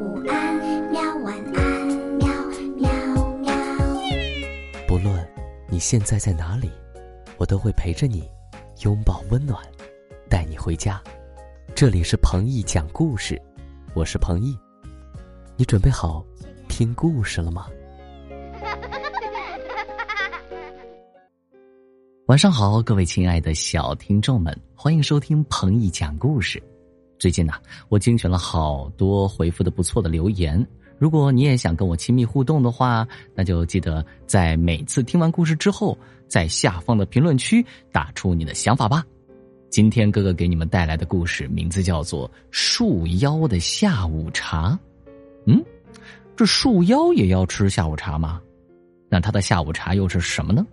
午安，喵晚安，喵喵喵。不论你现在在哪里，我都会陪着你，拥抱温暖，带你回家。这里是彭毅讲故事，我是彭毅，你准备好听故事了吗？晚上好，各位亲爱的小听众们，欢迎收听彭毅讲故事。最近呢，我精选了好多回复的不错的留言。如果你也想跟我亲密互动的话，那就记得在每次听完故事之后，在下方的评论区打出你的想法吧。今天哥哥给你们带来的故事名字叫做《树妖的下午茶》。嗯，这树妖也要吃下午茶吗？那他的下午茶又是什么呢？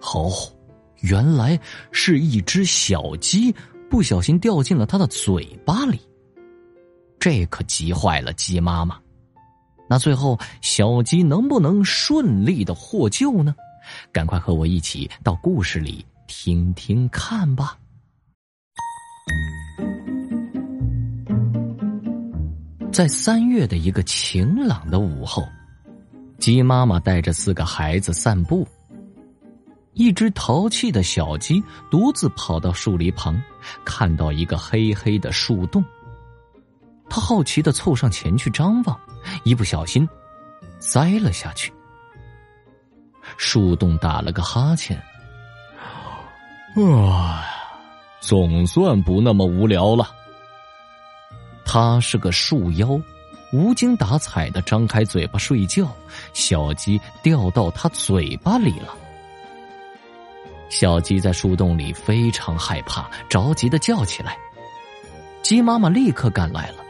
哦，原来是一只小鸡。不小心掉进了他的嘴巴里，这可急坏了鸡妈妈。那最后小鸡能不能顺利的获救呢？赶快和我一起到故事里听听看吧。在三月的一个晴朗的午后，鸡妈妈带着四个孩子散步。一只淘气的小鸡独自跑到树篱旁，看到一个黑黑的树洞。他好奇的凑上前去张望，一不小心栽了下去。树洞打了个哈欠，啊，总算不那么无聊了。他是个树妖，无精打采的张开嘴巴睡觉，小鸡掉到他嘴巴里了。小鸡在树洞里非常害怕，着急的叫起来。鸡妈妈立刻赶来了。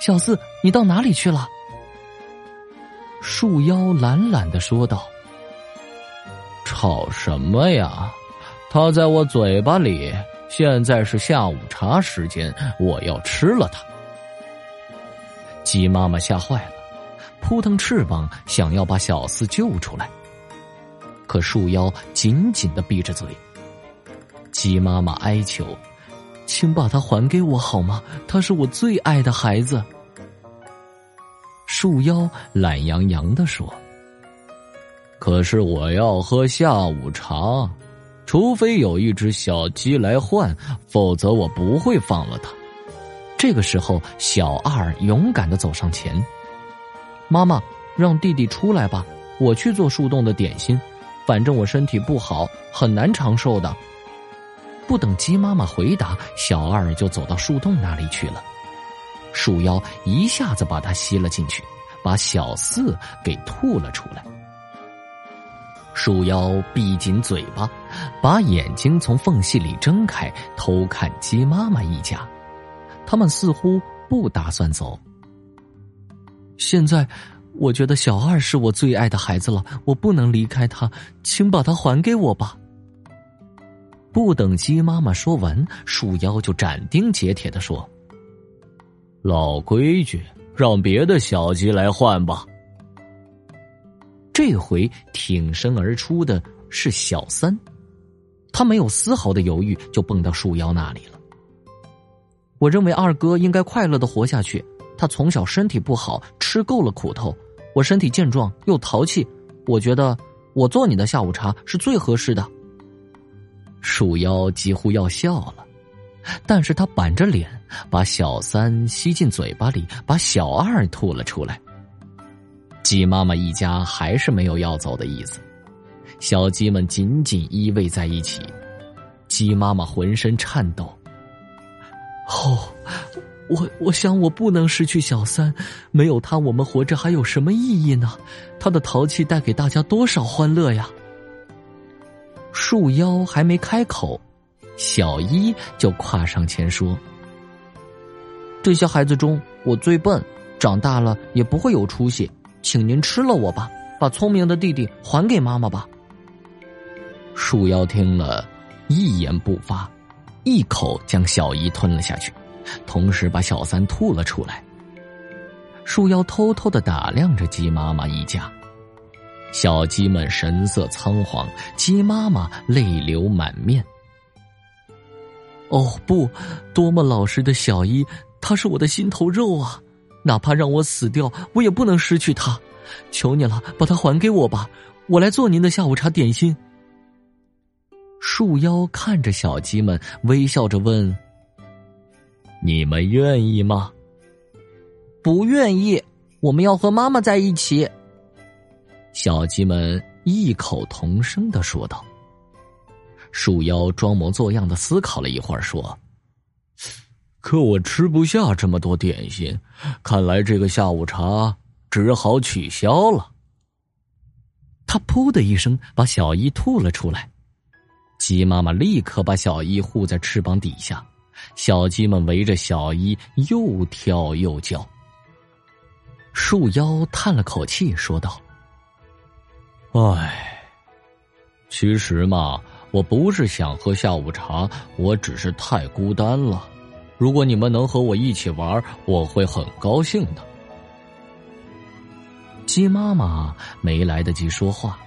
小四，你到哪里去了？树妖懒懒的说道：“吵什么呀？它在我嘴巴里。现在是下午茶时间，我要吃了它。”鸡妈妈吓坏了，扑腾翅膀想要把小四救出来。可树妖紧紧的闭着嘴。鸡妈妈哀求：“请把它还给我好吗？他是我最爱的孩子。”树妖懒洋洋的说：“可是我要喝下午茶，除非有一只小鸡来换，否则我不会放了它。”这个时候，小二勇敢的走上前：“妈妈，让弟弟出来吧，我去做树洞的点心。”反正我身体不好，很难长寿的。不等鸡妈妈回答，小二就走到树洞那里去了。树妖一下子把它吸了进去，把小四给吐了出来。树妖闭紧嘴巴，把眼睛从缝隙里睁开，偷看鸡妈妈一家。他们似乎不打算走。现在。我觉得小二是我最爱的孩子了，我不能离开他，请把他还给我吧。不等鸡妈妈说完，树妖就斩钉截铁的说：“老规矩，让别的小鸡来换吧。”这回挺身而出的是小三，他没有丝毫的犹豫，就蹦到树妖那里了。我认为二哥应该快乐的活下去。他从小身体不好，吃够了苦头。我身体健壮又淘气，我觉得我做你的下午茶是最合适的。树妖几乎要笑了，但是他板着脸把小三吸进嘴巴里，把小二吐了出来。鸡妈妈一家还是没有要走的意思，小鸡们紧紧依偎在一起，鸡妈妈浑身颤抖。哦。我我想我不能失去小三，没有他，我们活着还有什么意义呢？他的淘气带给大家多少欢乐呀！树妖还没开口，小一就跨上前说：“这些孩子中，我最笨，长大了也不会有出息，请您吃了我吧，把聪明的弟弟还给妈妈吧。”树妖听了一言不发，一口将小一吞了下去。同时把小三吐了出来。树妖偷偷的打量着鸡妈妈一家，小鸡们神色仓皇，鸡妈妈泪流满面。哦不，多么老实的小一，他是我的心头肉啊！哪怕让我死掉，我也不能失去他。求你了，把它还给我吧，我来做您的下午茶点心。”树妖看着小鸡们，微笑着问：“你们愿意吗？”“不愿意，我们要和妈妈在一起。”小鸡们异口同声的说道。树妖装模作样的思考了一会儿，说：“可我吃不下这么多点心，看来这个下午茶只好取消了。”他噗的一声把小伊吐了出来。鸡妈妈立刻把小伊护在翅膀底下，小鸡们围着小伊又跳又叫。树妖叹了口气，说道：“唉，其实嘛，我不是想喝下午茶，我只是太孤单了。如果你们能和我一起玩，我会很高兴的。”鸡妈妈没来得及说话，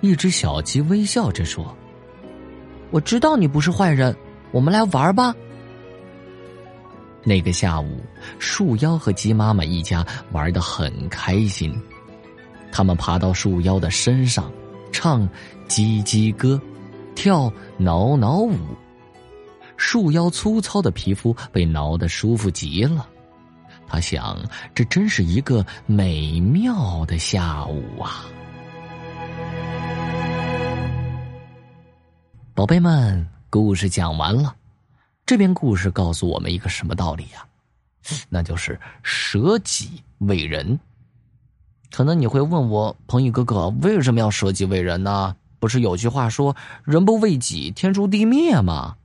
一只小鸡微笑着说。我知道你不是坏人，我们来玩吧。那个下午，树妖和鸡妈妈一家玩的很开心。他们爬到树妖的身上，唱叽叽歌，跳挠挠舞。树妖粗糙的皮肤被挠得舒服极了。他想，这真是一个美妙的下午啊。宝贝们，故事讲完了。这篇故事告诉我们一个什么道理呀？那就是舍己为人。可能你会问我，鹏宇哥哥，为什么要舍己为人呢？不是有句话说“人不为己，天诛地灭”吗？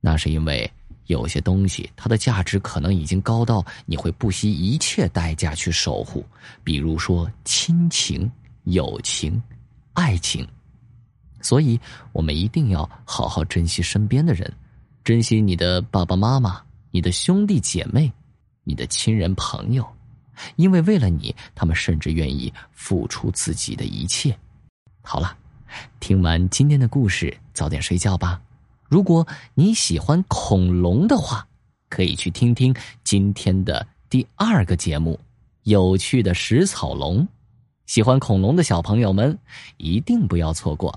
那是因为有些东西，它的价值可能已经高到你会不惜一切代价去守护，比如说亲情、友情、爱情。所以，我们一定要好好珍惜身边的人，珍惜你的爸爸妈妈、你的兄弟姐妹、你的亲人朋友，因为为了你，他们甚至愿意付出自己的一切。好了，听完今天的故事，早点睡觉吧。如果你喜欢恐龙的话，可以去听听今天的第二个节目《有趣的食草龙》。喜欢恐龙的小朋友们，一定不要错过。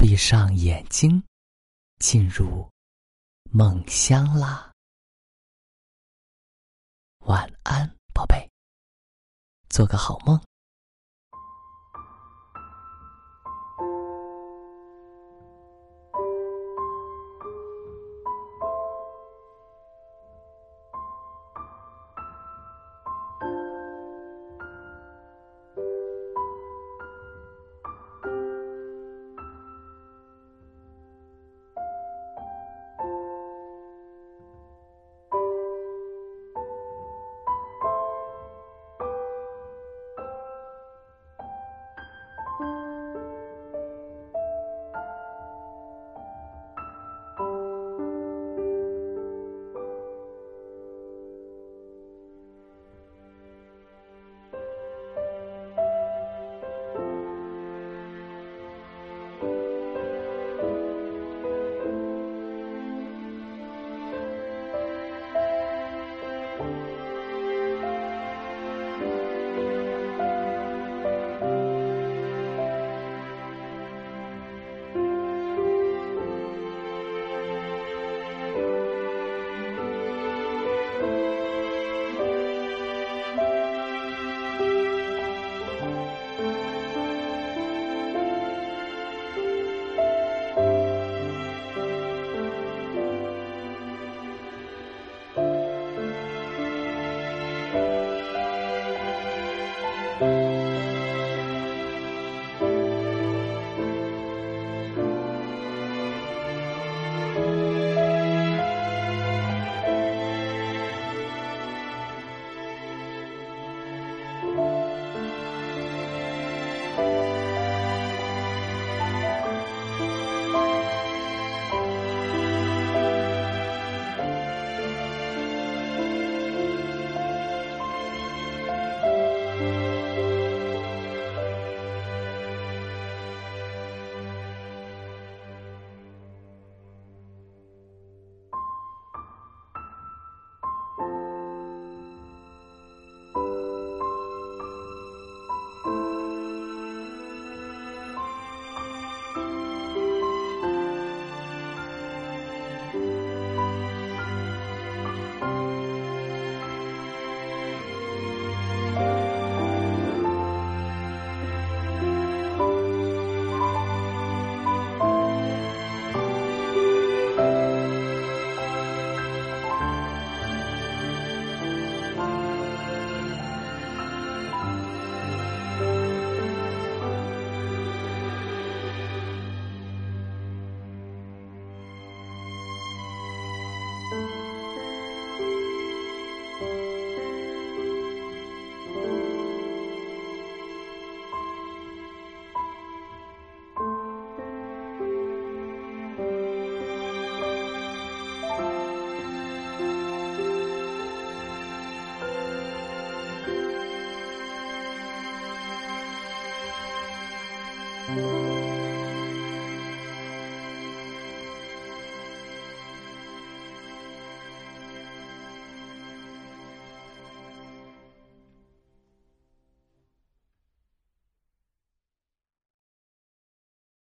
闭上眼睛，进入梦乡啦。晚安，宝贝，做个好梦。